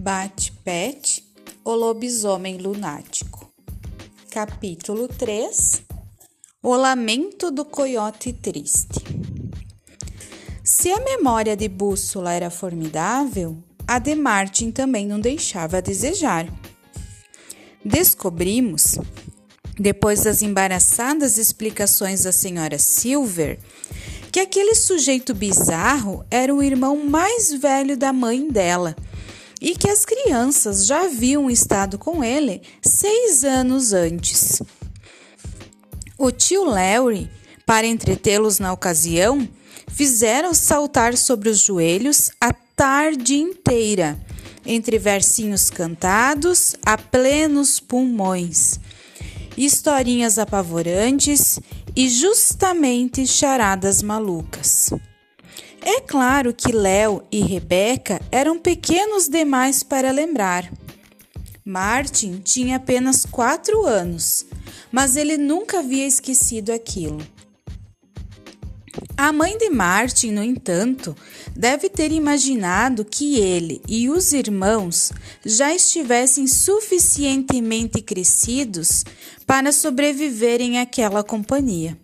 Bate-Pet, o lobisomem lunático. Capítulo 3 O lamento do coiote triste. Se a memória de Bússola era formidável, a de Martin também não deixava a desejar. Descobrimos, depois das embaraçadas explicações da senhora Silver, que aquele sujeito bizarro era o irmão mais velho da mãe dela e que as crianças já haviam estado com ele seis anos antes. O tio Larry, para entretê-los na ocasião, fizeram saltar sobre os joelhos a tarde inteira, entre versinhos cantados a plenos pulmões, historinhas apavorantes e justamente charadas malucas. É claro que Léo e Rebeca eram pequenos demais para lembrar. Martin tinha apenas quatro anos, mas ele nunca havia esquecido aquilo. A mãe de Martin, no entanto, deve ter imaginado que ele e os irmãos já estivessem suficientemente crescidos para sobreviverem àquela companhia.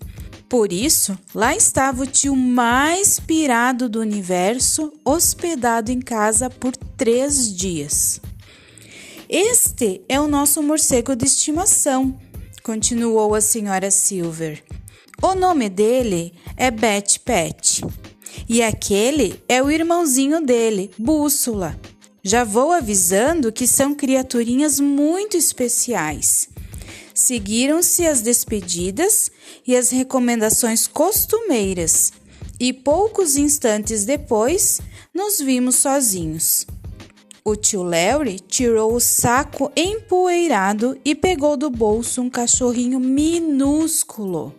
Por isso, lá estava o tio mais pirado do universo, hospedado em casa por três dias. Este é o nosso morcego de estimação, continuou a senhora Silver. O nome dele é Bet Pet. E aquele é o irmãozinho dele, Bússola. Já vou avisando que são criaturinhas muito especiais. Seguiram-se as despedidas e as recomendações costumeiras, e poucos instantes depois nos vimos sozinhos. O tio Larry tirou o saco empoeirado e pegou do bolso um cachorrinho minúsculo.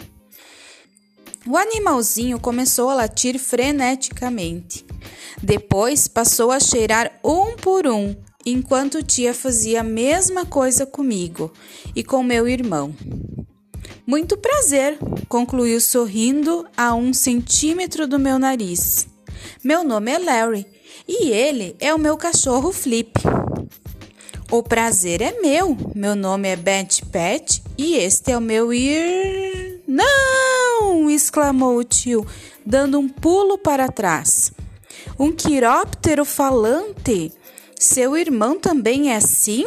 O animalzinho começou a latir freneticamente. Depois passou a cheirar um por um, enquanto tia fazia a mesma coisa comigo e com meu irmão. Muito prazer, concluiu sorrindo a um centímetro do meu nariz. Meu nome é Larry e ele é o meu cachorro Flip. O prazer é meu. Meu nome é Beth Pet e este é o meu ir. Não! exclamou o tio, dando um pulo para trás. Um quiróptero falante? Seu irmão também é assim?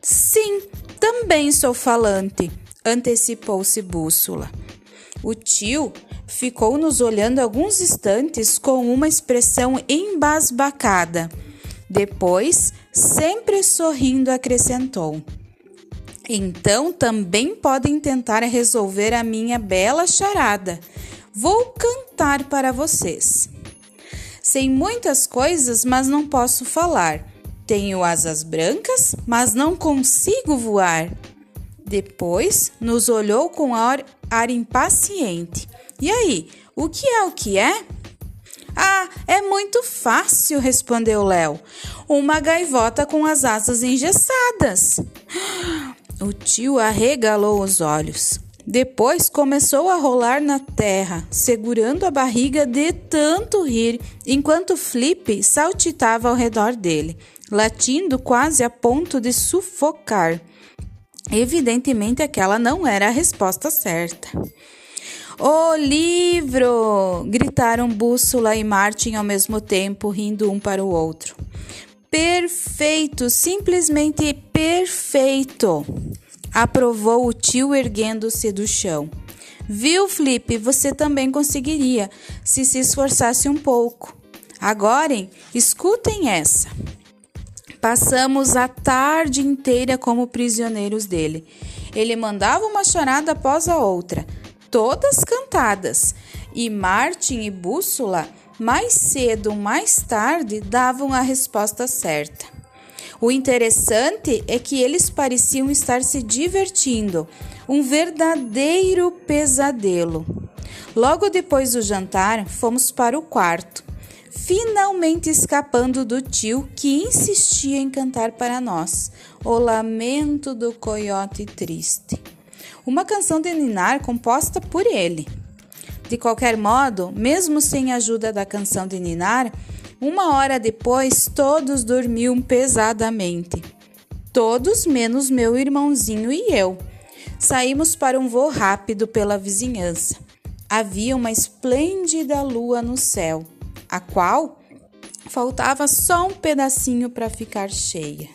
Sim, também sou falante, antecipou-se Bússola. O tio ficou nos olhando alguns instantes com uma expressão embasbacada. Depois, sempre sorrindo, acrescentou: Então também podem tentar resolver a minha bela charada. Vou cantar para vocês. Sei muitas coisas, mas não posso falar. Tenho asas brancas, mas não consigo voar. Depois nos olhou com ar, ar impaciente. E aí, o que é o que é? Ah, é muito fácil, respondeu Léo. Uma gaivota com as asas engessadas. O tio arregalou os olhos. Depois começou a rolar na terra, segurando a barriga de tanto rir, enquanto Flip saltitava ao redor dele, latindo quase a ponto de sufocar. Evidentemente, aquela não era a resposta certa. O livro! gritaram Bússola e Martin ao mesmo tempo, rindo um para o outro. Perfeito, simplesmente perfeito! Aprovou o tio erguendo-se do chão. Viu, Flip? Você também conseguiria, se se esforçasse um pouco. Agora, escutem essa. Passamos a tarde inteira como prisioneiros dele. Ele mandava uma charada após a outra todas cantadas, e Martin e Bússola, mais cedo ou mais tarde, davam a resposta certa. O interessante é que eles pareciam estar se divertindo, um verdadeiro pesadelo. Logo depois do jantar, fomos para o quarto, finalmente escapando do tio que insistia em cantar para nós o lamento do coiote triste uma canção de Ninar composta por ele. De qualquer modo, mesmo sem a ajuda da canção de Ninar, Uma hora depois, todos dormiam pesadamente. Todos menos meu irmãozinho e eu. Saímos para um voo rápido pela vizinhança. Havia uma esplêndida lua no céu, a qual faltava só um pedacinho para ficar cheia.